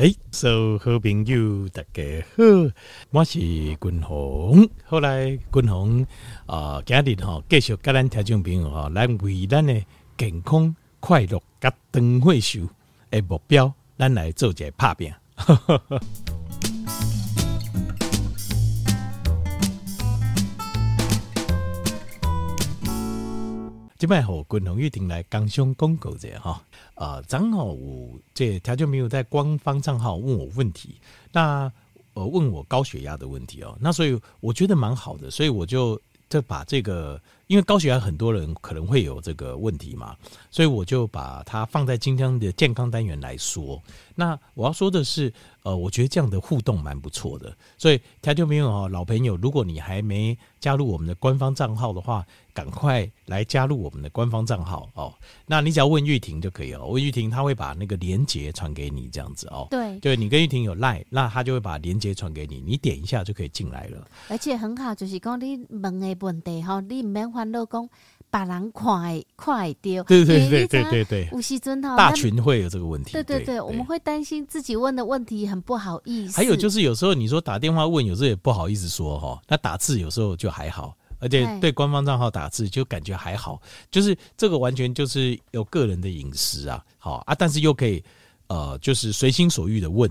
哎，所有好朋友大家好，我是君鸿。后来君鸿啊，今日吼继续跟咱听众朋友吼，来为咱的健康快乐甲长岁寿的目标，咱来做一个拍拼。今摆和君鸿一定来工商广告者哈。呃，正好我这他就没有在官方账号问我问题，那呃问我高血压的问题哦，那所以我觉得蛮好的，所以我就就把这个，因为高血压很多人可能会有这个问题嘛，所以我就把它放在今天的健康单元来说。那我要说的是，呃，我觉得这样的互动蛮不错的，所以他就没有哦，老朋友，如果你还没加入我们的官方账号的话。赶快来加入我们的官方账号哦！那你只要问玉婷就可以了，问玉婷，她会把那个连接传给你，这样子哦。对，对你跟玉婷有赖，那她就会把连接传给你，你点一下就可以进来了。而且很好，就是讲你问的问题哈，你唔免烦恼讲把人看会看会到。对对对对对对，吴锡尊哈，大群会有这个问题。对对对，对，我们会担心自己问的问题很不好意思。还有就是有时候你说打电话问，有时候也不好意思说哈，那打字有时候就还好。而且对官方账号打字就感觉还好，就是这个完全就是有个人的隐私啊，好啊，但是又可以呃，就是随心所欲的问。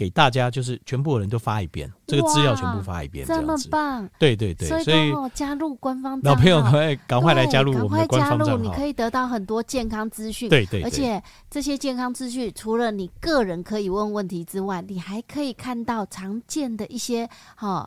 给大家就是全部人都发一遍，这个资料全部发一遍，这样子。这么棒！对对对，所以加入官方老朋友赶快赶快来加入我们的官方账号，加入，你可以得到很多健康资讯。对对，对，而且这些健康资讯除了你个人可以问问题之外，你还可以看到常见的一些哈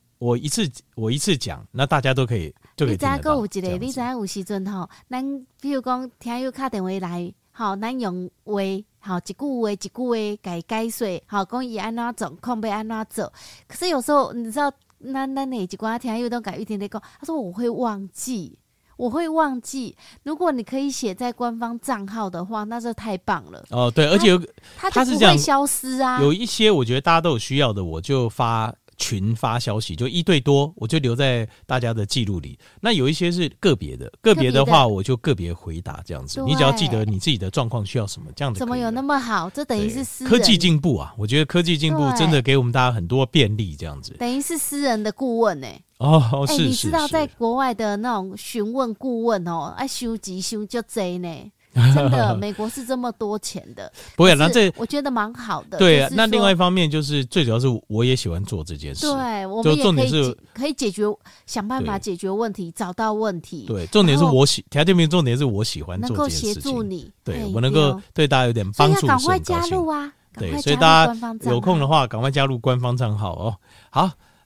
我一次我一次讲，那大家都可以就。你知个有一个，你知有时阵吼，咱比如讲听友打电话来，吼，咱用话，吼，一句话一句话改解说，吼，讲伊安怎做，控要安怎做。可是有时候你知道，那那哪一寡听友都改一天天讲，他说我会忘记，我会忘记。如果你可以写在官方账号的话，那就太棒了。哦，对，而且有他它就不会消失啊。有一些我觉得大家都有需要的，我就发。群发消息就一对多，我就留在大家的记录里。那有一些是个别的，个别的话我就个别回答这样子。你只要记得你自己的状况需要什么，这样子。怎么有那么好？这等于是私人科技进步啊！我觉得科技进步真的给我们大家很多便利，这样子。等于是私人的顾问呢、欸？哦，是、欸、你知道在国外的那种询问顾问哦，哎收集收就贼呢。真的，美国是这么多钱的，不会。那这我觉得蛮好的。对啊，那另外一方面就是最主要是我也喜欢做这件事。对，我们也可以可以解决，想办法解决问题，找到问题。对，重点是我喜，条件名重点是我喜欢做这件事情。能够协助你，对我能够对大家有点帮助，赶快加入啊！对，所以大家有空的话，赶快加入官方账号哦。好。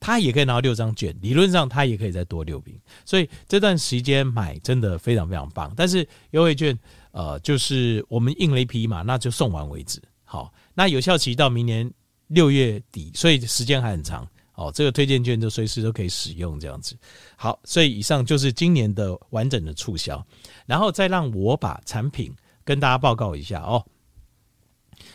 他也可以拿到六张券。理论上他也可以再多六瓶，所以这段时间买真的非常非常棒。但是优惠券，呃，就是我们印了一批嘛，那就送完为止。好。那有效期到明年六月底，所以时间还很长哦。这个推荐券就随时都可以使用，这样子。好，所以以上就是今年的完整的促销，然后再让我把产品跟大家报告一下哦。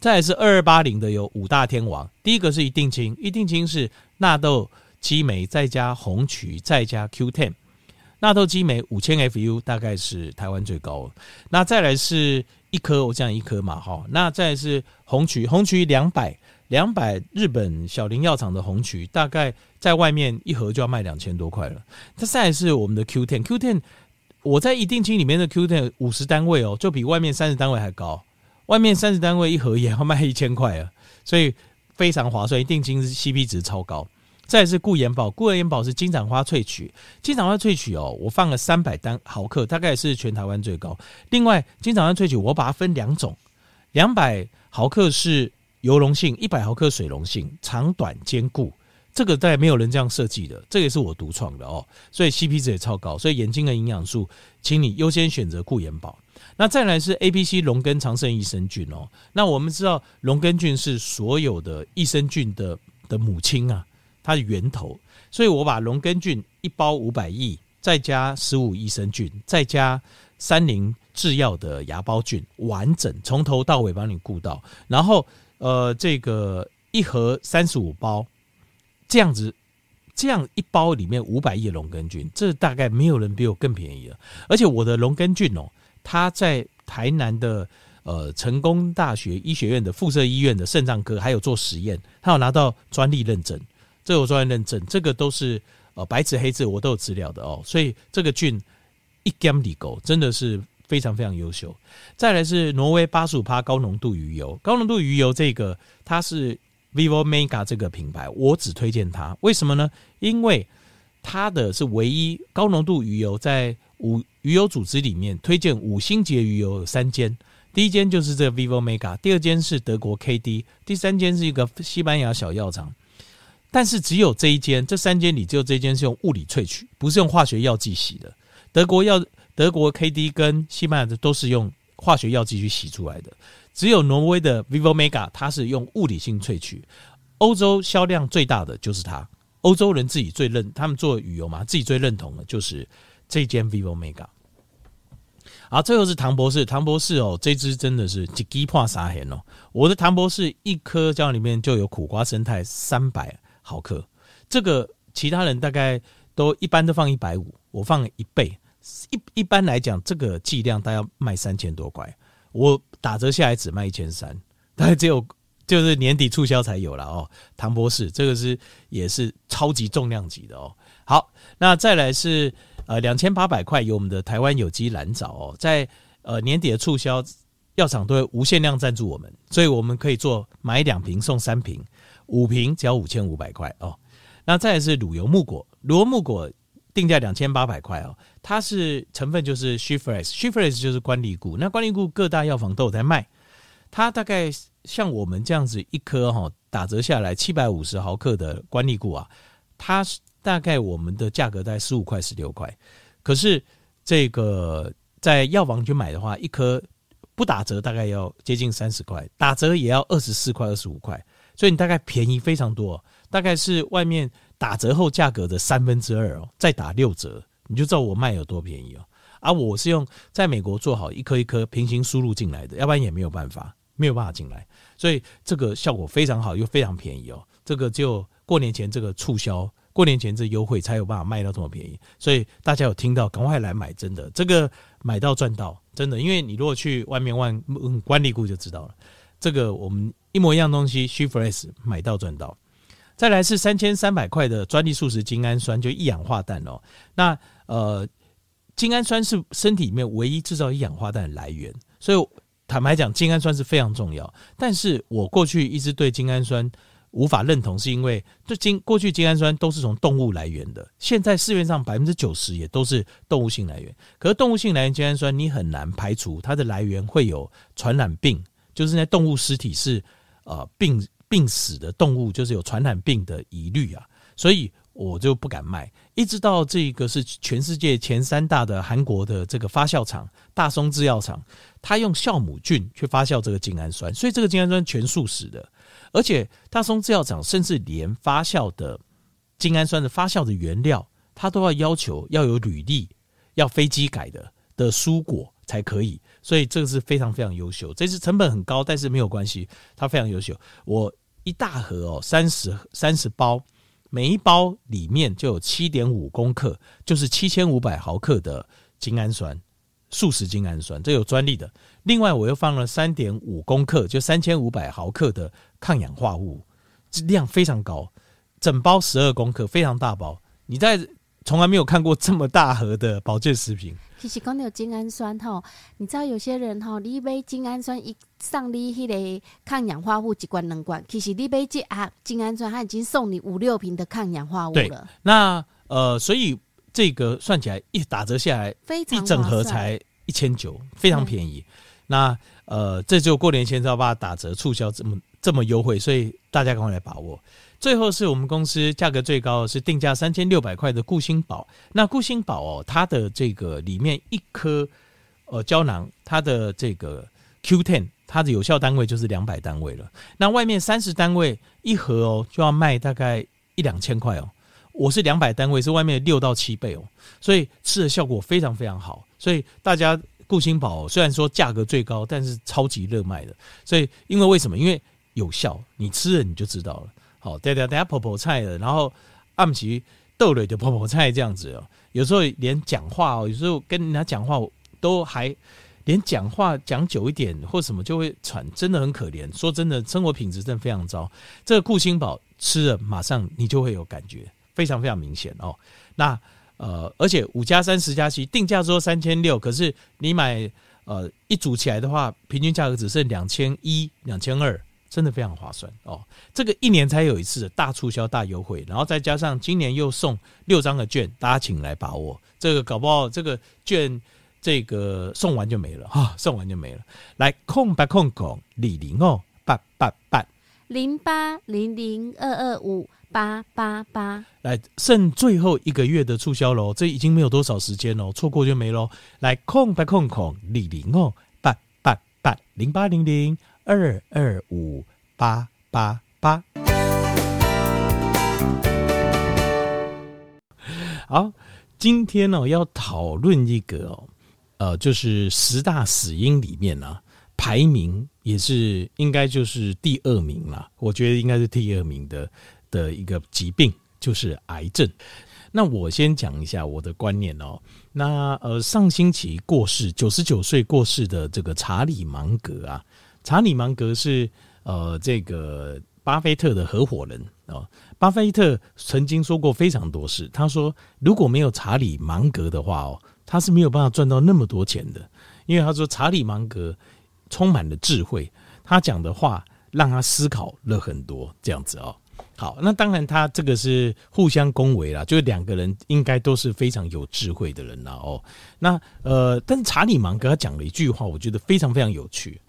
再来是二二八零的有五大天王，第一个是一定清，一定清是纳豆激酶再加红曲再加 Q10，纳豆激酶五千 FU 大概是台湾最高。那再来是一颗，我讲一颗嘛哈。那再来是红曲，红曲两百。两百日本小林药厂的红曲，大概在外面一盒就要卖两千多块了。它再来是我们的 Q10，Q10 我在一定清里面的 Q10 五十单位哦，就比外面三十单位还高。外面三十单位一盒也要卖一千块啊，所以非常划算。一定金是 CP 值超高。再是固颜宝，固颜宝是金盏花萃取，金盏花萃取哦，我放了三百单毫克，大概是全台湾最高。另外金盏花萃取我把它分两种，两百毫克是。油溶性一百毫克水溶性，长短兼顾，这个大概没有人这样设计的，这个也是我独创的哦，所以 CP 值也超高，所以眼睛的营养素，请你优先选择固眼宝。那再来是 A、B、C 龙根长生益生菌哦，那我们知道龙根菌是所有的益生菌的的母亲啊，它的源头，所以我把龙根菌一包五百亿，再加十五益生菌，再加三菱制药的芽孢菌，完整从头到尾帮你顾到，然后。呃，这个一盒三十五包，这样子，这样一包里面五百亿龙根菌，这大概没有人比我更便宜了。而且我的龙根菌哦，它在台南的呃成功大学医学院的附设医院的肾脏科还有做实验，它有拿到专利认证，这有专利认证，这个都是呃白纸黑字我都有资料的哦。所以这个菌一 gam 里狗真的是。非常非常优秀，再来是挪威八十五趴高浓度鱼油，高浓度鱼油这个它是 Vivo Mega 这个品牌，我只推荐它，为什么呢？因为它的是唯一高浓度鱼油，在五鱼油组织里面推荐五星级鱼油有三间，第一间就是这个 Vivo Mega，第二间是德国 KD，第三间是一个西班牙小药厂，但是只有这一间，这三间里只有这一间是用物理萃取，不是用化学药剂洗的，德国药。德国 KD 跟西班牙的都是用化学药剂去洗出来的，只有挪威的 Vivo Mega 它是用物理性萃取。欧洲销量最大的就是它，欧洲人自己最认，他们做旅游嘛，自己最认同的就是这间 Vivo Mega。好，最后是唐博士，唐博士哦，这支真的是一支破三千哦。我的唐博士一颗胶里面就有苦瓜生态三百毫克，这个其他人大概都一般都放一百五，我放一倍。一一般来讲，这个剂量大概要卖三千多块，我打折下来只卖一千三，大概只有就是年底促销才有了哦。唐博士这个是也是超级重量级的哦。好，那再来是呃两千八百块有我们的台湾有机蓝藻哦，在呃年底的促销，药厂都会无限量赞助我们，所以我们可以做买两瓶送三瓶，五瓶只要五千五百块哦。那再来是乳油木果，乳油木果定价两千八百块哦，它是成分就是 She-Fresh，She-Fresh 就是关荔菇，那关荔菇各大药房都有在卖，它大概像我们这样子一颗哈打折下来七百五十毫克的关荔菇啊，它大概我们的价格在十五块十六块，可是这个在药房去买的话，一颗不打折大概要接近三十块，打折也要二十四块二十五块，所以你大概便宜非常多。大概是外面打折后价格的三分之二哦，再打六折，你就知道我卖有多便宜哦。而我是用在美国做好一颗一颗平行输入进来的，要不然也没有办法，没有办法进来。所以这个效果非常好，又非常便宜哦。这个就过年前这个促销，过年前这优惠才有办法卖到这么便宜。所以大家有听到，赶快来买，真的这个买到赚到，真的。因为你如果去外面问关荔菇就知道了，这个我们一模一样东西，She-Fresh 买到赚到。再来是三千三百块的专利素食精氨酸，就一氧化氮哦。那呃，精氨酸是身体里面唯一制造一氧化氮的来源，所以坦白讲，精氨酸是非常重要。但是我过去一直对精氨酸无法认同，是因为这精过去精氨酸都是从动物来源的，现在市面上百分之九十也都是动物性来源。可是动物性来源精氨酸，你很难排除它的来源会有传染病，就是那动物尸体是呃病。病死的动物就是有传染病的疑虑啊，所以我就不敢卖。一直到这个是全世界前三大的韩国的这个发酵厂大松制药厂，他用酵母菌去发酵这个精氨酸，所以这个精氨酸全素食的。而且大松制药厂甚至连发酵的精氨酸的发酵的原料，他都要要求要有履历，要飞机改的的蔬果才可以。所以这个是非常非常优秀。这次成本很高，但是没有关系，它非常优秀。我。一大盒哦，三十三十包，每一包里面就有七点五公克，就是七千五百毫克的精氨酸，素食精氨酸，这有专利的。另外，我又放了三点五公克，就三千五百毫克的抗氧化物，量非常高，整包十二公克，非常大包。你在从来没有看过这么大盒的保健食品。其实讲到精氨酸吼，你知道有些人吼，你买精氨酸一送你迄个抗氧化物一罐两罐，其实你买这啊精氨酸，它已经送你五六瓶的抗氧化物了。那呃，所以这个算起来一打折下来，非常一整盒才一千九，非常便宜。那呃，这就过年前要把它打折促销这么这么优惠，所以大家赶快来把握。最后是我们公司价格最高的是定价三千六百块的固心宝。那固心宝哦，它的这个里面一颗呃胶囊，它的这个 Q Ten，它的有效单位就是两百单位了。那外面三十单位一盒哦，就要卖大概一两千块哦。我是两百单位，是外面六到七倍哦，所以吃的效果非常非常好。所以大家固心宝虽然说价格最高，但是超级热卖的。所以因为为什么？因为有效，你吃了你就知道了。好，对对，等下婆婆菜的，然后暗棋豆类的婆婆菜这样子哦。有时候连讲话哦，有时候跟人家讲话都还连讲话讲久一点或什么就会喘，真的很可怜。说真的，生活品质真的非常糟。这个固心宝吃了，马上你就会有感觉，非常非常明显哦。那呃，而且五加三十加七定价说三千六，可是你买呃一组起来的话，平均价格只剩两千一、两千二。真的非常划算哦！这个一年才有一次的大促销、大优惠，然后再加上今年又送六张的券，大家请来把握。这个搞不好这个券这个送完就没了哈，送完就没了。来空白空空李零哦八八八零八零零二二五八八八，来剩最后一个月的促销喽，这已经没有多少时间喽，错过就没喽。来空白空空李零哦八八八零八零零。二二五八八八，好，今天呢要讨论一个哦，呃，就是十大死因里面呢，排名也是应该就是第二名了，我觉得应该是第二名的的一个疾病就是癌症。那我先讲一下我的观念哦，那呃上星期过世九十九岁过世的这个查理芒格啊。查理芒格是呃这个巴菲特的合伙人，哦。巴菲特曾经说过非常多事，他说如果没有查理芒格的话哦，他是没有办法赚到那么多钱的，因为他说查理芒格充满了智慧，他讲的话让他思考了很多，这样子哦。好，那当然，他这个是互相恭维啦，就是两个人应该都是非常有智慧的人啦哦。那呃，但查理芒格他讲了一句话，我觉得非常非常有趣。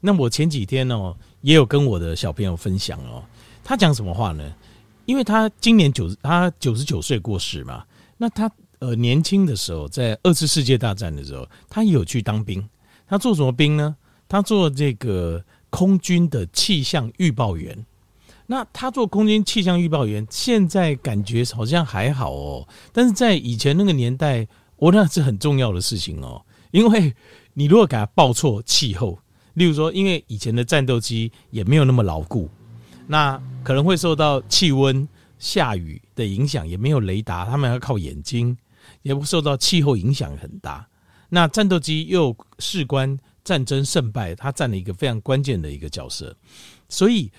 那我前几天哦，也有跟我的小朋友分享哦，他讲什么话呢？因为他今年九他九十九岁过世嘛，那他呃年轻的时候，在二次世界大战的时候，他有去当兵。他做什么兵呢？他做这个空军的气象预报员。那他做空军气象预报员，现在感觉好像还好哦，但是在以前那个年代，我那是很重要的事情哦，因为你如果给他报错气候，例如说，因为以前的战斗机也没有那么牢固，那可能会受到气温、下雨的影响，也没有雷达，他们要靠眼睛，也不受到气候影响很大。那战斗机又事关战争胜败，它占了一个非常关键的一个角色，所以。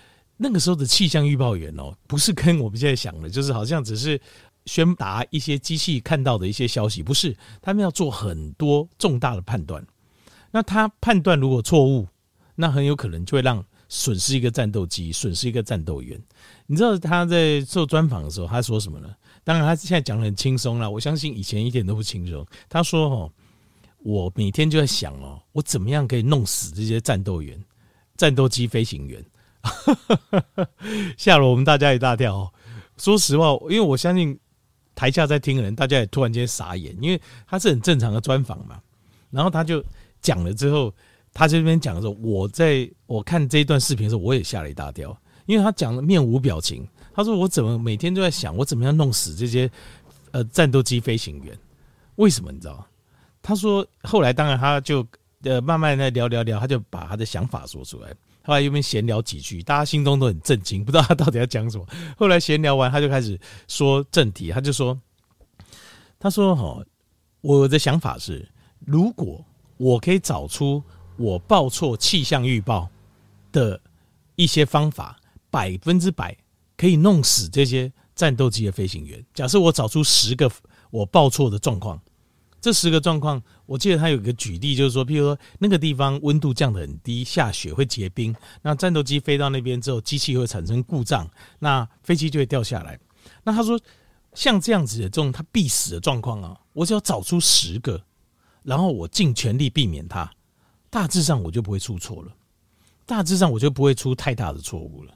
那个时候的气象预报员哦，不是跟我们现在想的，就是好像只是宣达一些机器看到的一些消息，不是，他们要做很多重大的判断。那他判断如果错误，那很有可能就会让损失一个战斗机，损失一个战斗员。你知道他在做专访的时候，他说什么呢？当然，他现在讲得很轻松了。我相信以前一点都不轻松。他说：“哦，我每天就在想哦，我怎么样可以弄死这些战斗员、战斗机飞行员。”吓了我们大家一大跳哦。说实话，因为我相信台下在听的人，大家也突然间傻眼，因为他是很正常的专访嘛。然后他就讲了之后，他这边讲的时候，我在我看这一段视频的时候，我也吓了一大跳，因为他讲的面无表情。他说：“我怎么每天都在想，我怎么样弄死这些呃战斗机飞行员？为什么你知道？”他说：“后来当然他就呃慢慢的聊聊聊，他就把他的想法说出来。”后来又边闲聊几句，大家心中都很震惊，不知道他到底要讲什么。后来闲聊完，他就开始说正题，他就说：“他说哈，我的想法是，如果我可以找出我报错气象预报的一些方法，百分之百可以弄死这些战斗机的飞行员。假设我找出十个我报错的状况。”这十个状况，我记得他有一个举例，就是说，譬如说那个地方温度降得很低，下雪会结冰，那战斗机飞到那边之后，机器会产生故障，那飞机就会掉下来。那他说，像这样子的这种他必死的状况啊，我只要找出十个，然后我尽全力避免它，大致上我就不会出错了，大致上我就不会出太大的错误了。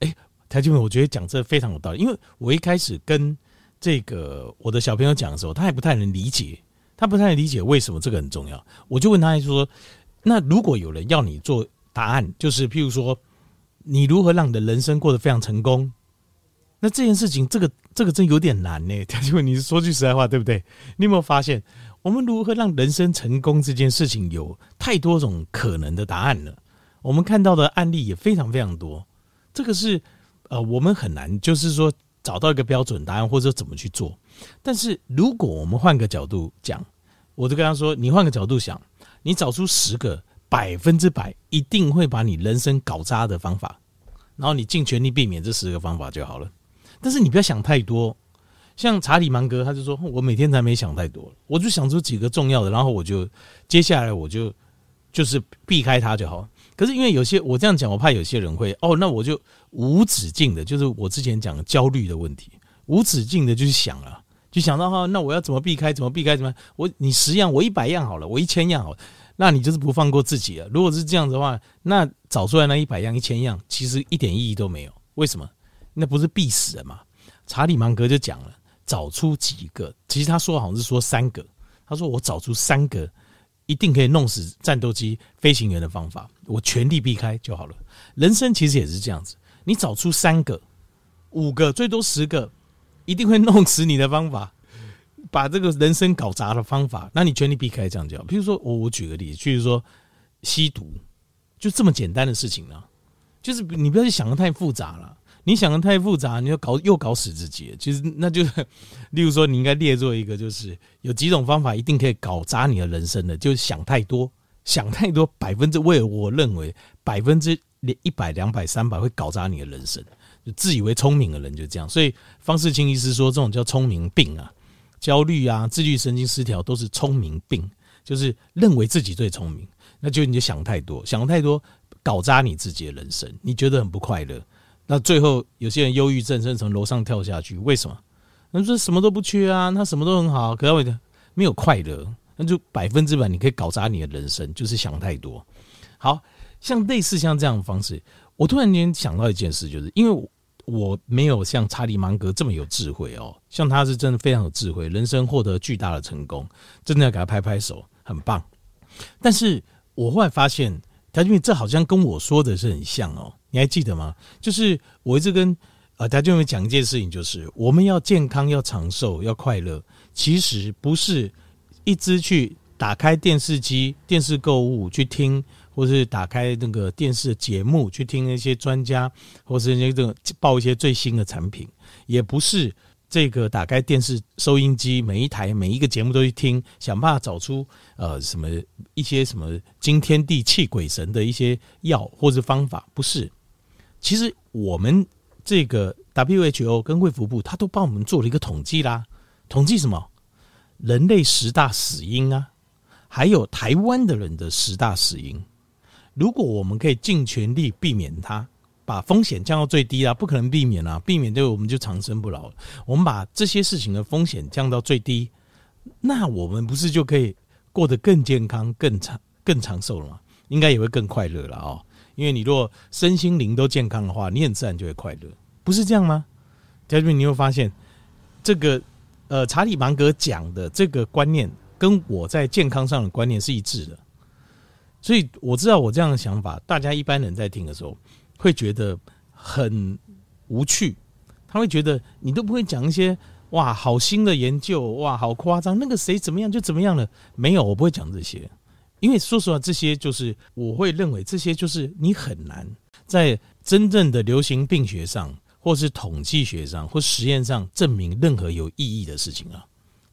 哎，台积们，我觉得讲这非常有道理，因为我一开始跟这个我的小朋友讲的时候，他还不太能理解。他不太理解为什么这个很重要，我就问他说：“那如果有人要你做答案，就是譬如说，你如何让你的人生过得非常成功？那这件事情，这个这个真有点难呢。他就问你说句实在话，对不对？你有没有发现，我们如何让人生成功这件事情有太多种可能的答案了？我们看到的案例也非常非常多，这个是呃，我们很难就是说找到一个标准答案，或者怎么去做。”但是如果我们换个角度讲，我就跟他说：“你换个角度想，你找出十个百分之百一定会把你人生搞砸的方法，然后你尽全力避免这十个方法就好了。但是你不要想太多，像查理芒格他就说：我每天才没想太多，我就想出几个重要的，然后我就接下来我就就是避开它就好。可是因为有些我这样讲，我怕有些人会哦，那我就无止境的，就是我之前讲的焦虑的问题，无止境的就去想了。”就想到哈，那我要怎么避开？怎么避开？怎么？我你十样，我一百样好了，我一千样好了，那你就是不放过自己了。如果是这样子的话，那找出来那一百样、一千样，其实一点意义都没有。为什么？那不是必死的嘛？查理芒格就讲了，找出几个，其实他说好像是说三个。他说我找出三个一定可以弄死战斗机飞行员的方法，我全力避开就好了。人生其实也是这样子，你找出三个、五个，最多十个。一定会弄死你的方法，把这个人生搞砸的方法，那你全力避开这样就好。比如说，我我举个例子，就是说吸毒，就这么简单的事情呢，就是你不要去想的太复杂了。你想的太复杂，你就搞又搞死自己。其实那就是，例如说，你应该列作一个，就是有几种方法一定可以搞砸你的人生的，就是想太多，想太多，百分之，为我认为百分之一百、两百、三百会搞砸你的人生。就自以为聪明的人就这样。所以方世清医师说，这种叫聪明病啊，焦虑啊，自律神经失调都是聪明病，就是认为自己最聪明，那就你就想太多，想太多搞砸你自己的人生，你觉得很不快乐。那最后有些人忧郁症，甚至从楼上跳下去，为什么？他说什么都不缺啊，他什么都很好，可他没有快乐，那就百分之百你可以搞砸你的人生，就是想太多。好像类似像这样的方式，我突然间想到一件事，就是因为我没有像查理芒格这么有智慧哦，像他是真的非常有智慧，人生获得巨大的成功，真的要给他拍拍手，很棒。但是我后来发现，他因为这好像跟我说的是很像哦。你还记得吗？就是我一直跟啊，他就会讲一件事情，就是我们要健康、要长寿、要快乐，其实不是一直去打开电视机、电视购物去听，或是打开那个电视节目去听那些专家，或是那个报一些最新的产品，也不是这个打开电视收音机，每一台每一个节目都去听，想办法找出呃什么一些什么惊天地泣鬼神的一些药或是方法，不是。其实我们这个 WHO 跟卫福部，他都帮我们做了一个统计啦。统计什么？人类十大死因啊，还有台湾的人的十大死因。如果我们可以尽全力避免它，把风险降到最低啊，不可能避免啊，避免对我们就长生不老。我们把这些事情的风险降到最低，那我们不是就可以过得更健康、更长、更长寿了吗？应该也会更快乐了哦。因为你如果身心灵都健康的话，你很自然就会快乐，不是这样吗？嘉宾，你会发现这个呃，查理芒格讲的这个观念，跟我在健康上的观念是一致的。所以我知道我这样的想法，大家一般人在听的时候会觉得很无趣，他会觉得你都不会讲一些哇好新的研究，哇好夸张，那个谁怎么样就怎么样了，没有，我不会讲这些。因为说实话，这些就是我会认为这些就是你很难在真正的流行病学上，或是统计学上，或实验上证明任何有意义的事情啊。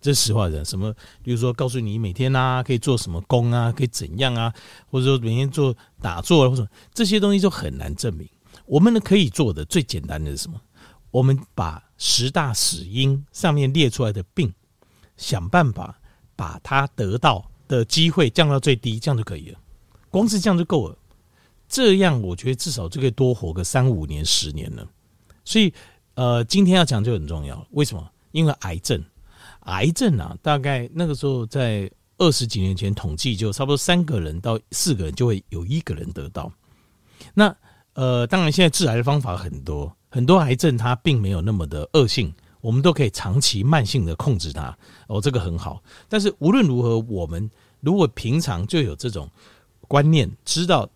这是实话的。什么，比如说告诉你每天啊可以做什么功啊，可以怎样啊，或者说每天做打坐啊，或者这些东西就很难证明。我们呢可以做的最简单的是什么？我们把十大死因上面列出来的病，想办法把它得到。的机会降到最低，这样就可以了。光是这样就够了。这样我觉得至少就可以多活个三五年、十年了。所以，呃，今天要讲就很重要。为什么？因为癌症，癌症啊，大概那个时候在二十几年前统计，就差不多三个人到四个人就会有一个人得到。那呃，当然现在治癌的方法很多，很多癌症它并没有那么的恶性。我们都可以长期慢性的控制它，哦，这个很好。但是无论如何，我们如果平常就有这种观念，知道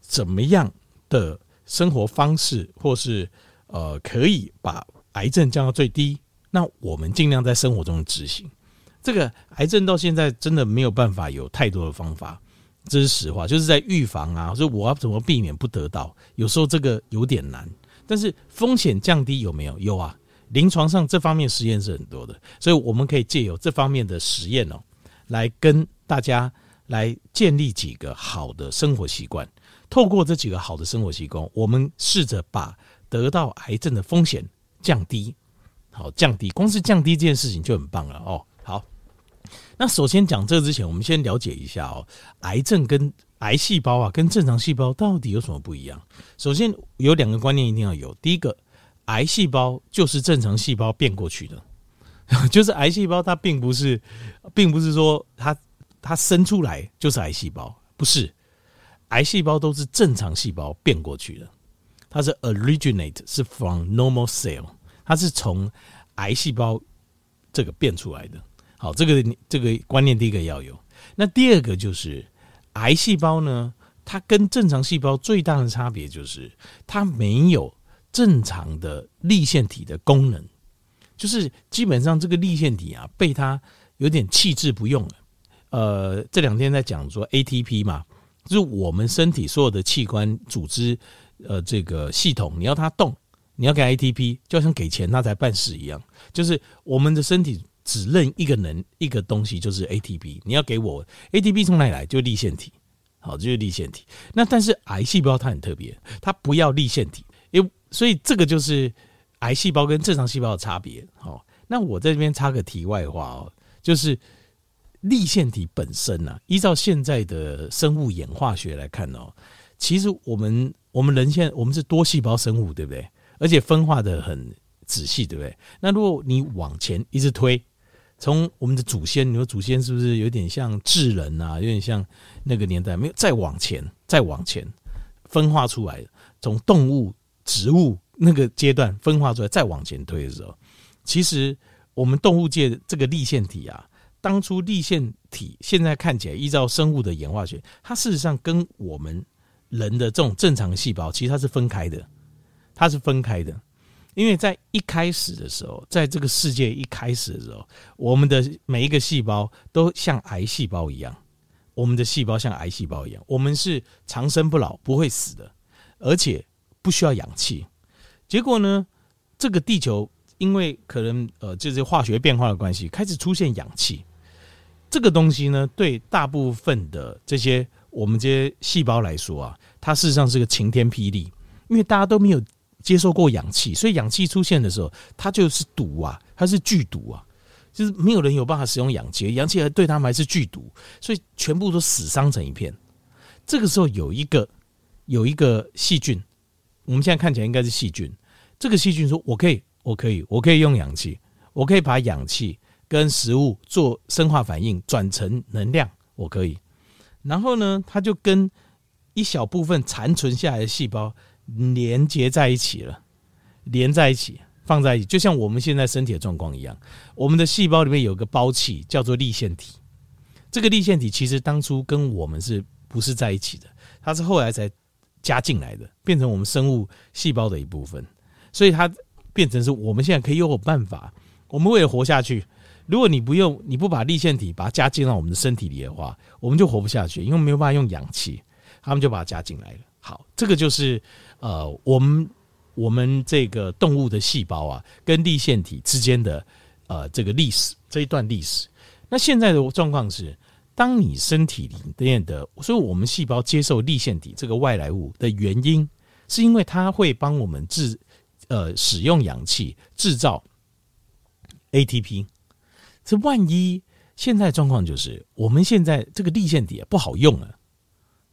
怎么样？的生活方式，或是呃，可以把癌症降到最低，那我们尽量在生活中执行。这个癌症到现在真的没有办法有太多的方法，这是实话。就是在预防啊，所以我要怎么避免不得到？有时候这个有点难，但是风险降低有没有？有啊。临床上这方面实验是很多的，所以我们可以借由这方面的实验哦，来跟大家来建立几个好的生活习惯。透过这几个好的生活习惯，我们试着把得到癌症的风险降低。好，降低，光是降低这件事情就很棒了哦。好，那首先讲这之前，我们先了解一下哦，癌症跟癌细胞啊，跟正常细胞到底有什么不一样？首先有两个观念一定要有，第一个。癌细胞就是正常细胞变过去的，就是癌细胞它并不是，并不是说它它生出来就是癌细胞，不是，癌细胞都是正常细胞变过去的，它是 originate 是 from normal cell，它是从癌细胞这个变出来的。好，这个这个观念第一个要有，那第二个就是癌细胞呢，它跟正常细胞最大的差别就是它没有。正常的粒线体的功能，就是基本上这个粒线体啊，被它有点弃置不用了。呃，这两天在讲说 ATP 嘛，就是我们身体所有的器官组织，呃，这个系统你要它动，你要给 ATP，就像给钱它才办事一样。就是我们的身体只认一个能一个东西，就是 ATP。你要给我 ATP 从哪里来？就粒线体，好，就是粒线体。那但是癌细胞它很特别，它不要粒线体。因所以这个就是癌细胞跟正常细胞的差别。好，那我在这边插个题外话哦，就是立线体本身呢、啊，依照现在的生物演化学来看哦，其实我们我们人现在我们是多细胞生物，对不对？而且分化的很仔细，对不对？那如果你往前一直推，从我们的祖先，你说祖先是不是有点像智人啊？有点像那个年代，没有再往前，再往前分化出来的，从动物、植物那个阶段分化出来，再往前推的时候，其实我们动物界这个立线体啊，当初立腺体现在看起来，依照生物的演化学，它事实上跟我们人的这种正常细胞，其实它是分开的，它是分开的。因为在一开始的时候，在这个世界一开始的时候，我们的每一个细胞都像癌细胞一样，我们的细胞像癌细胞一样，我们是长生不老，不会死的，而且不需要氧气。结果呢，这个地球因为可能呃，就是化学变化的关系，开始出现氧气。这个东西呢，对大部分的这些我们这些细胞来说啊，它事实上是个晴天霹雳，因为大家都没有。接受过氧气，所以氧气出现的时候，它就是毒啊，它是剧毒啊，就是没有人有办法使用氧气，氧气还对他们还是剧毒，所以全部都死伤成一片。这个时候有一个有一个细菌，我们现在看起来应该是细菌。这个细菌说：“我可以，我可以，我可以用氧气，我可以把氧气跟食物做生化反应，转成能量，我可以。”然后呢，它就跟一小部分残存下来的细胞。连接在一起了，连在一起，放在一起，就像我们现在身体的状况一样。我们的细胞里面有个胞器，叫做立线体。这个立线体其实当初跟我们是不是在一起的？它是后来才加进来的，变成我们生物细胞的一部分。所以它变成是我们现在可以有办法。我们为了活下去，如果你不用，你不把立线体把它加进到我们的身体里的话，我们就活不下去，因为没有办法用氧气。他们就把它加进来了。好，这个就是。呃，我们我们这个动物的细胞啊，跟立线体之间的呃这个历史这一段历史。那现在的状况是，当你身体里面的，所以我们细胞接受立线体这个外来物的原因，是因为它会帮我们制呃使用氧气制造 ATP。这万一现在状况就是，我们现在这个立线体不好用了，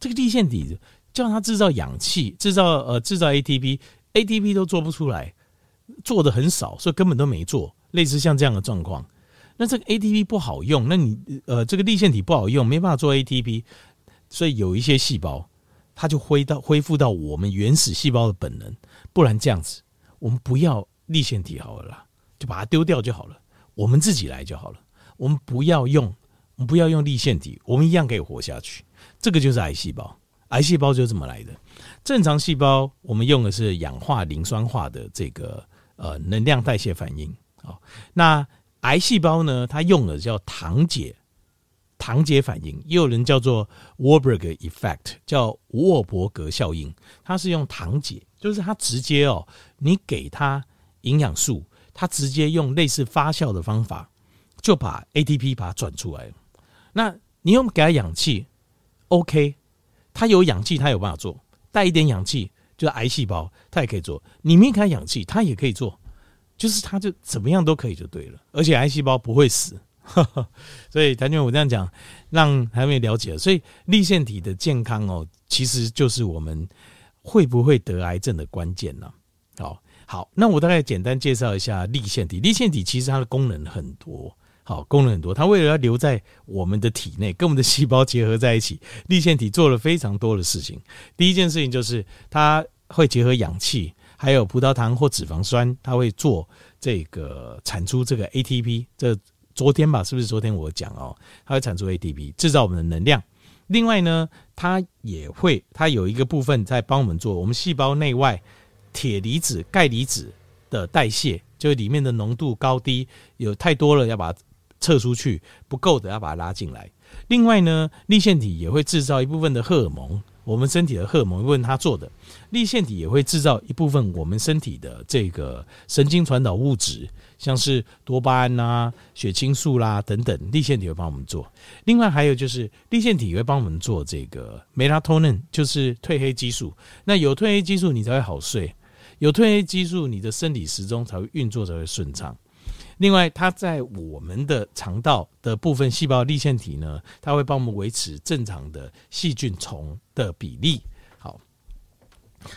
这个立线体。叫它制造氧气，制造呃制造 ATP，ATP 都做不出来，做的很少，所以根本都没做。类似像这样的状况，那这个 ATP 不好用，那你呃这个立线体不好用，没办法做 ATP，所以有一些细胞它就恢到恢复到我们原始细胞的本能。不然这样子，我们不要立线体好了啦，就把它丢掉就好了，我们自己来就好了。我们不要用，我们不要用立线体，我们一样可以活下去。这个就是癌细胞。癌细胞就这么来的。正常细胞我们用的是氧化磷酸化的这个呃能量代谢反应。好，那癌细胞呢，它用的叫糖解糖解反应，也有人叫做 Warburg effect，叫沃伯格效应。它是用糖解，就是它直接哦，你给它营养素，他直接用类似发酵的方法，就把 ATP 把它转出来。那你用给它氧气，OK。它有氧气，它有办法做；带一点氧气，就是癌细胞，它也可以做。你没开氧气，它也可以做，就是它就怎么样都可以就对了。而且癌细胞不会死，所以谭俊我这样讲，让还没了解。所以粒线体的健康哦，其实就是我们会不会得癌症的关键呢？好，好，那我大概简单介绍一下粒线体。粒线体其实它的功能很多。好，功能很多。它为了要留在我们的体内，跟我们的细胞结合在一起，粒线体做了非常多的事情。第一件事情就是它会结合氧气，还有葡萄糖或脂肪酸，它会做这个产出这个 ATP。这昨天吧，是不是昨天我讲哦？它会产出 ATP，制造我们的能量。另外呢，它也会，它有一个部分在帮我们做我们细胞内外铁离子、钙离子的代谢，就是里面的浓度高低有太多了，要把它。撤出去不够的，要把它拉进来。另外呢，粒线体也会制造一部分的荷尔蒙，我们身体的荷尔蒙，问它做的。粒线体也会制造一部分我们身体的这个神经传导物质，像是多巴胺啊、血清素啦等等，粒线体会帮我们做。另外还有就是，粒线体也会帮我们做这个 melatonin，就是褪黑激素。那有褪黑激素，你才会好睡。有褪黑激素，你的生理时钟才会运作才会顺畅。另外，它在我们的肠道的部分细胞粒线体呢，它会帮我们维持正常的细菌虫的比例。好，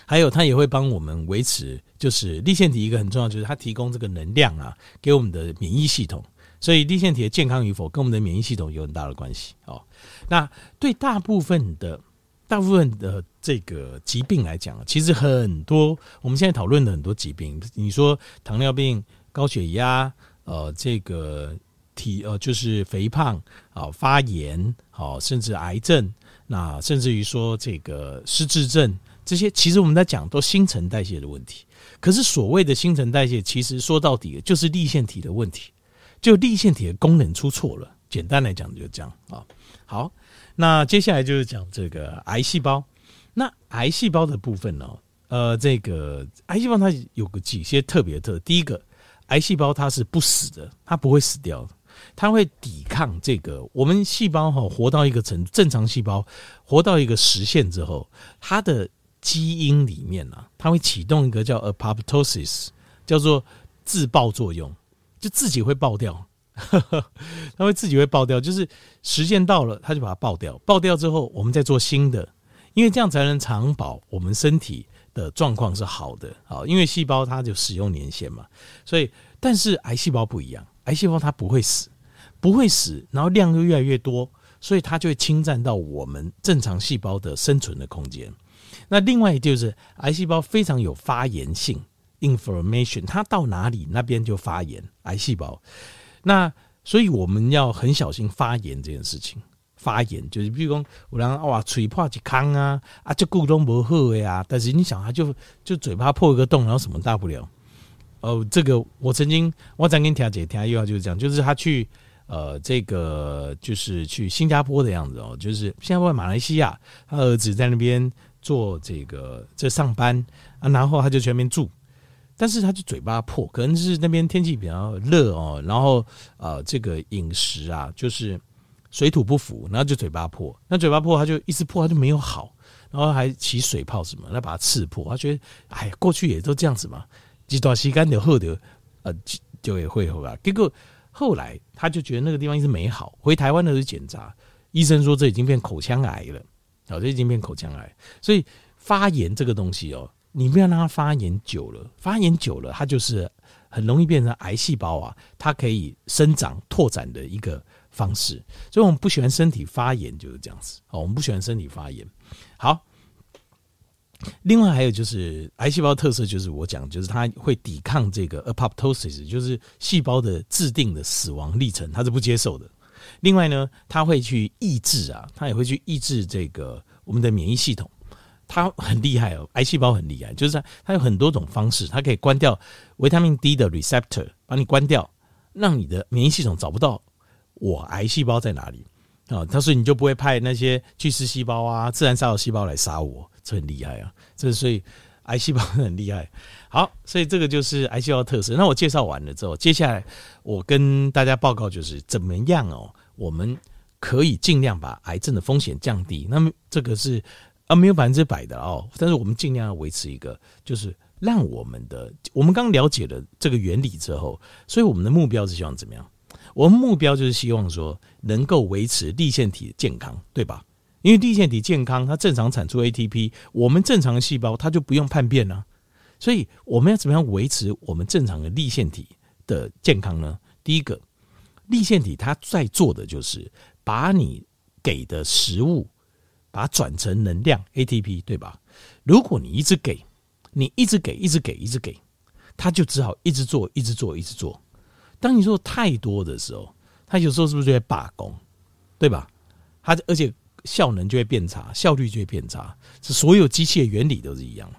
还有它也会帮我们维持，就是粒线体一个很重要，就是它提供这个能量啊，给我们的免疫系统。所以粒线体的健康与否跟我们的免疫系统有很大的关系。哦，那对大部分的大部分的这个疾病来讲，其实很多我们现在讨论的很多疾病，你说糖尿病、高血压。呃，这个体呃就是肥胖啊、发炎好、甚至癌症，那甚至于说这个失智症，这些其实我们在讲都新陈代谢的问题。可是所谓的新陈代谢，其实说到底就是粒线体的问题，就粒线体的功能出错了。简单来讲就这样啊。好，那接下来就是讲这个癌细胞。那癌细胞的部分呢，呃，这个癌细胞它有个几些特别特，第一个。癌细胞它是不死的，它不会死掉，它会抵抗这个。我们细胞哈活到一个程，正常细胞活到一个时限之后，它的基因里面啊，它会启动一个叫 apoptosis，叫做自爆作用，就自己会爆掉，它会自己会爆掉，就是时间到了，它就把它爆掉，爆掉之后，我们再做新的，因为这样才能长保我们身体。的状况是好的，好，因为细胞它就使用年限嘛，所以但是癌细胞不一样，癌细胞它不会死，不会死，然后量又越来越多，所以它就会侵占到我们正常细胞的生存的空间。那另外就是癌细胞非常有发炎性，inflammation，它到哪里那边就发炎，癌细胞。那所以我们要很小心发炎这件事情。发炎就是，比如讲有人哇，嘴破一坑啊，啊，这骨都不好呀。但是你想，他就就嘴巴破一个洞，然后什么大不了？哦，这个我曾经我曾经听姐听又要就是这样，就是他去呃，这个就是去新加坡的样子哦，就是新加坡马来西亚，他儿子在那边做这个在上班啊，然后他就去那边住，但是他就嘴巴破，可能是那边天气比较热哦，然后呃，这个饮食啊，就是。水土不服，然后就嘴巴破，那嘴巴破，他就一直破，他就没有好，然后还起水泡什么，来把它刺破。他觉得，哎，过去也都这样子嘛，几段时间就好的，呃，就也会好吧。结果后来他就觉得那个地方一直没好，回台湾的时候检查，医生说这已经变口腔癌了，好，这已经变口腔癌。所以发炎这个东西哦，你不要让它发炎久了，发炎久了，它就是很容易变成癌细胞啊，它可以生长拓展的一个。方式，所以我们不喜欢身体发炎，就是这样子。哦，我们不喜欢身体发炎。好，另外还有就是癌细胞特色，就是我讲，就是它会抵抗这个 apoptosis，就是细胞的制定的死亡历程，它是不接受的。另外呢，它会去抑制啊，它也会去抑制这个我们的免疫系统。它很厉害哦，癌细胞很厉害，就是它有很多种方式，它可以关掉维他命 D 的 receptor，把你关掉，让你的免疫系统找不到。我癌细胞在哪里啊？他说你就不会派那些巨噬细胞啊、自然杀手细胞来杀我，这很厉害啊！这所以癌细胞很厉害。好，所以这个就是癌细胞特色。那我介绍完了之后，接下来我跟大家报告就是怎么样哦，我们可以尽量把癌症的风险降低。那么这个是啊，没有百分之百的哦，但是我们尽量要维持一个，就是让我们的我们刚了解了这个原理之后，所以我们的目标是希望怎么样？我们目标就是希望说能够维持粒线体的健康，对吧？因为粒线体健康，它正常产出 ATP，我们正常的细胞它就不用叛变了。所以我们要怎么样维持我们正常的粒线体的健康呢？第一个，粒线体它在做的就是把你给的食物，把它转成能量 ATP，对吧？如果你一直给，你一直给，一直给，一直给，它就只好一直做，一直做，一直做。当你做太多的时候，它有时候是不是就会罢工，对吧？它而且效能就会变差，效率就会变差。是所有机器的原理都是一样，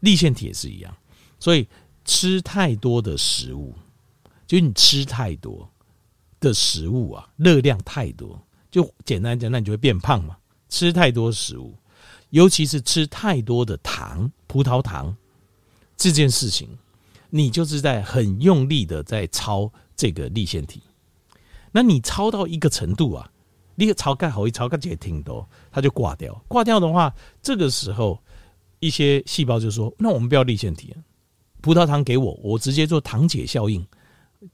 立线体也是一样。所以吃太多的食物，就是你吃太多的食物啊，热量太多，就简单讲，那你就会变胖嘛。吃太多食物，尤其是吃太多的糖，葡萄糖这件事情。你就是在很用力的在抄这个粒线体，那你抄到一个程度啊，你个操盖好一抄盖也挺多，它就挂掉。挂掉的话，这个时候一些细胞就说：“那我们不要粒线体，葡萄糖给我，我直接做糖解效应，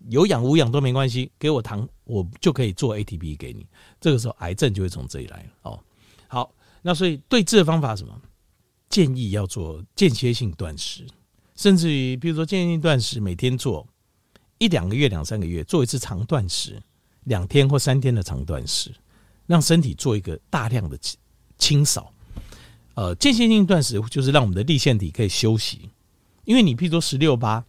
有氧无氧都没关系，给我糖，我就可以做 ATP 给你。这个时候，癌症就会从这里来了哦。好，那所以对治的方法什么？建议要做间歇性断食，甚至于比如说间歇性断食，每天做一两个月、两三个月，做一次长断食，两天或三天的长断食，让身体做一个大量的清扫。呃，间歇性断食就是让我们的立腺体可以休息，因为你譬如说十六八，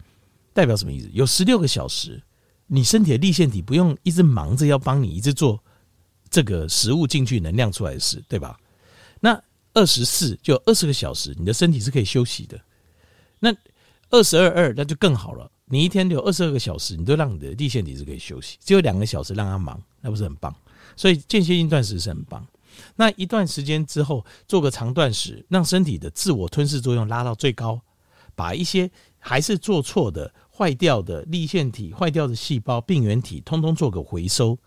代表什么意思？有十六个小时，你身体的立腺体不用一直忙着要帮你一直做这个食物进去能量出来的事，对吧？那二十四就二十个小时，你的身体是可以休息的。那二十二二那就更好了，你一天有二十二个小时，你都让你的立线体是可以休息，只有两个小时让它忙，那不是很棒？所以间歇性断食是很棒。那一段时间之后，做个长断食，让身体的自我吞噬作用拉到最高，把一些还是做错的、坏掉的立腺体、坏掉的细胞、病原体，通通做个回收，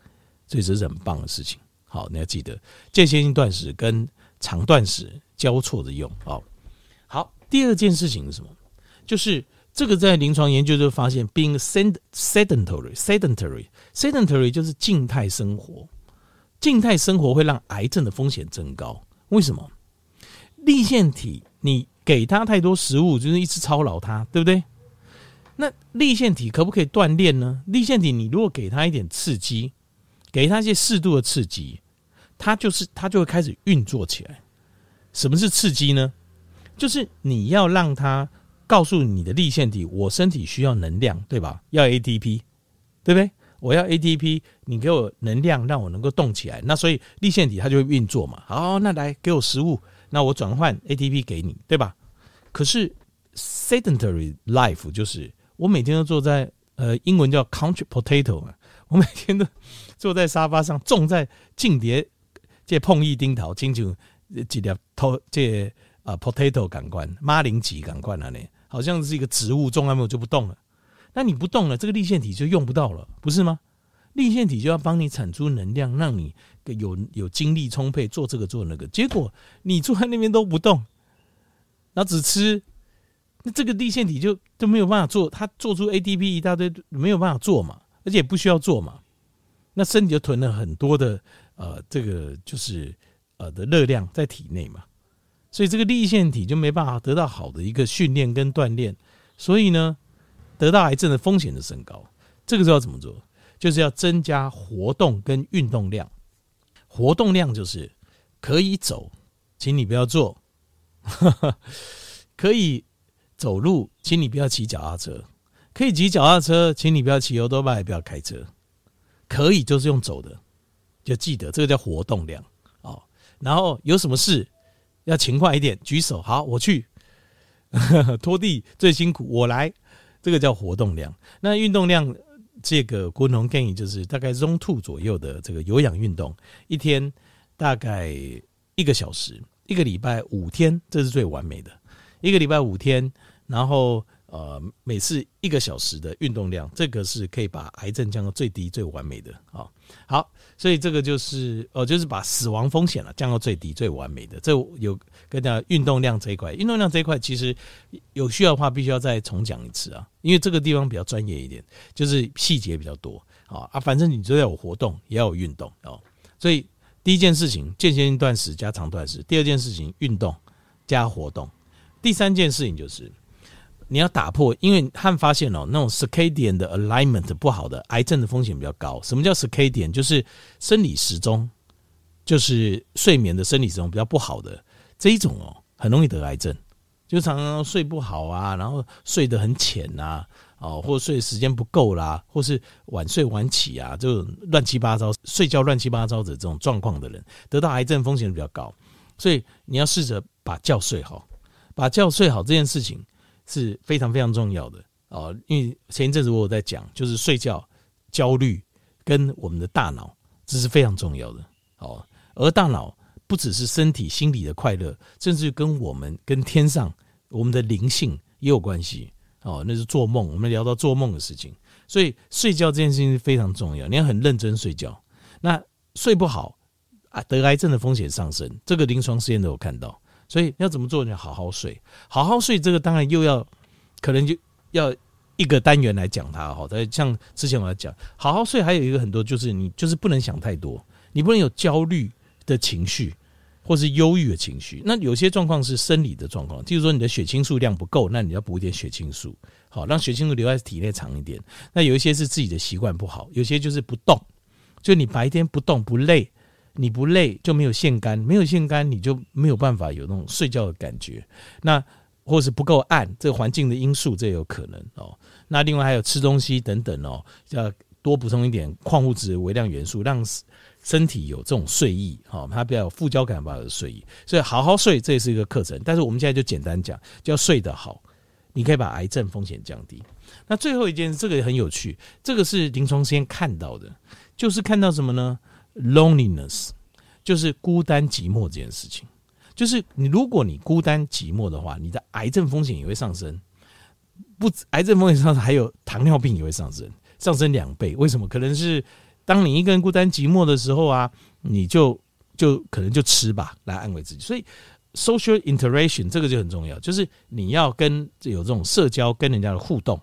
这是很棒的事情。好，你要记得间歇性断食跟长断食交错着用。好，好，第二件事情是什么？就是这个在临床研究就发现，being sedentary，sedentary，sedentary 就是静态生活。静态生活会让癌症的风险增高，为什么？立腺体你给它太多食物，就是一直操劳它，对不对？那立腺体可不可以锻炼呢？立腺体你如果给它一点刺激，给它一些适度的刺激，它就是它就会开始运作起来。什么是刺激呢？就是你要让它告诉你的立腺体，我身体需要能量，对吧？要 ATP，对不对？我要 ATP，你给我能量，让我能够动起来。那所以立腺体它就会运作嘛。好，那来给我食物，那我转换 ATP 给你，对吧？可是 sedentary life 就是我每天都坐在呃，英文叫 couch potato 嘛，我每天都坐在沙发上，种在镜碟这碰一钉桃，清楚几条头这啊 potato 感官，马铃薯感官啊，呢好像是一个植物种完没有就不动了。那你不动了，这个粒线体就用不到了，不是吗？粒线体就要帮你产出能量，让你有有精力充沛做这个做那个。结果你坐在那边都不动，然后只吃，那这个粒线体就就没有办法做，它做出 ATP 一大堆没有办法做嘛，而且也不需要做嘛。那身体就囤了很多的呃，这个就是呃的热量在体内嘛，所以这个粒线体就没办法得到好的一个训练跟锻炼，所以呢。得到癌症的风险的升高，这个时候要怎么做？就是要增加活动跟运动量。活动量就是可以走，请你不要坐；可以走路，请你不要骑脚踏车；可以骑脚踏车，请你不要骑油兜拜，不要开车。可以就是用走的，就记得这个叫活动量哦。然后有什么事要勤快一点，举手，好，我去 拖地最辛苦，我来。这个叫活动量，那运动量，这个国农建议就是大概中吐左右的这个有氧运动，一天大概一个小时，一个礼拜五天，这是最完美的。一个礼拜五天，然后呃每次一个小时的运动量，这个是可以把癌症降到最低、最完美的啊。好。所以这个就是哦，就是把死亡风险了降到最低、最完美的。这有跟大家运动量这一块，运动量这一块其实有需要的话，必须要再重讲一次啊，因为这个地方比较专业一点，就是细节比较多啊啊。反正你就要有活动，也要有运动哦。所以第一件事情，间歇性断食加长断食；第二件事情，运动加活动；第三件事情就是。你要打破，因为他们发现哦，那种 circadian 的 alignment 不好的，癌症的风险比较高。什么叫 circadian？就是生理时钟，就是睡眠的生理时钟比较不好的这一种哦，很容易得癌症。就常常睡不好啊，然后睡得很浅呐，哦，或睡时间不够啦，或是晚睡晚起啊，就乱七八糟睡觉乱七八糟的这种状况的人，得到癌症风险比较高。所以你要试着把觉睡好，把觉睡好这件事情。是非常非常重要的哦，因为前一阵子我有在讲，就是睡觉焦虑跟我们的大脑，这是非常重要的哦。而大脑不只是身体、心理的快乐，甚至跟我们、跟天上、我们的灵性也有关系哦。那是做梦，我们聊到做梦的事情，所以睡觉这件事情是非常重要，你要很认真睡觉。那睡不好啊，得癌症的风险上升，这个临床试验都有看到。所以要怎么做呢？好好睡，好好睡，这个当然又要可能就要一个单元来讲它哈。但像之前我要讲，好好睡还有一个很多就是你就是不能想太多，你不能有焦虑的情绪。或是忧郁的情绪，那有些状况是生理的状况，就是说你的血清素量不够，那你要补一点血清素，好让血清素留在体内长一点。那有一些是自己的习惯不好，有些就是不动，就你白天不动不累，你不累就没有腺苷，没有腺苷你就没有办法有那种睡觉的感觉。那或是不够暗，这个环境的因素这有可能哦。那另外还有吃东西等等哦，要多补充一点矿物质、微量元素，让。身体有这种睡意，哈，它比较有副交感吧的睡意，所以好好睡这也是一个课程。但是我们现在就简单讲，就要睡得好，你可以把癌症风险降低。那最后一件，这个也很有趣，这个是临床先看到的，就是看到什么呢？Loneliness，就是孤单寂寞这件事情。就是你如果你孤单寂寞的话，你的癌症风险也会上升。不，癌症风险上升，还有糖尿病也会上升，上升两倍。为什么？可能是。当你一个人孤单寂寞的时候啊，你就就可能就吃吧，来安慰自己。所以，social interaction 这个就很重要，就是你要跟有这种社交，跟人家的互动。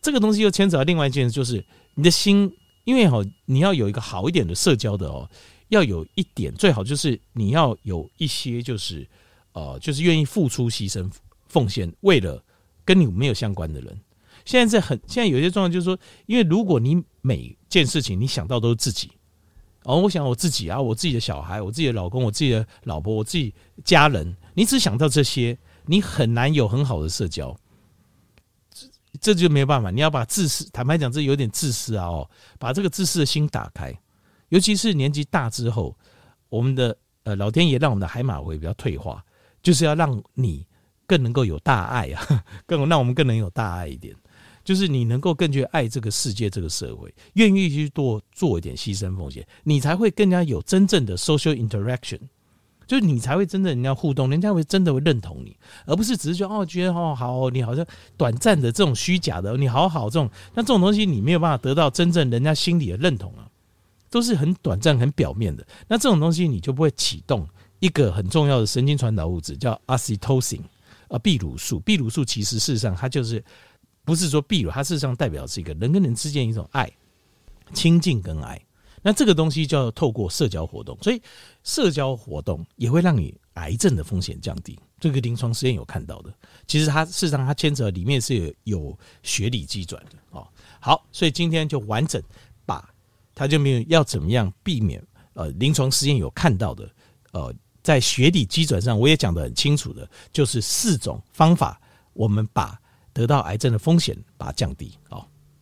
这个东西又牵扯到另外一件事，就是你的心，因为哈，你要有一个好一点的社交的哦，要有一点最好就是你要有一些就是呃，就是愿意付出、牺牲、奉献，为了跟你没有相关的人。现在是很，现在有些状况就是说，因为如果你每件事情你想到都是自己，哦，我想我自己啊，我自己的小孩，我自己的老公，我自己的老婆，我自己家人，你只想到这些，你很难有很好的社交，这就没有办法。你要把自私，坦白讲，这有点自私啊，哦，把这个自私的心打开，尤其是年纪大之后，我们的呃老天爷让我们的海马回比较退化，就是要让你更能够有大爱啊，更让我们更能有大爱一点。就是你能够更去爱这个世界，这个社会，愿意去多做一点牺牲奉献，你才会更加有真正的 social interaction，就是你才会真正人家互动，人家会真的会认同你，而不是只是觉得哦，觉得哦好，你好像短暂的这种虚假的，你好好这种，那这种东西你没有办法得到真正人家心里的认同啊，都是很短暂、很表面的。那这种东西你就不会启动一个很重要的神经传导物质，叫 oxytocin 啊，泌乳素。泌乳素其实事实上它就是。不是说闭了，它事实上代表是一个人跟人之间一种爱、亲近跟爱。那这个东西就要透过社交活动，所以社交活动也会让你癌症的风险降低。这个临床实验有看到的，其实它事实上它牵扯里面是有有学理基转的哦。好，所以今天就完整把它就没有要怎么样避免呃临床实验有看到的呃在学理基转上我也讲得很清楚的，就是四种方法，我们把。得到癌症的风险，把它降低，哦。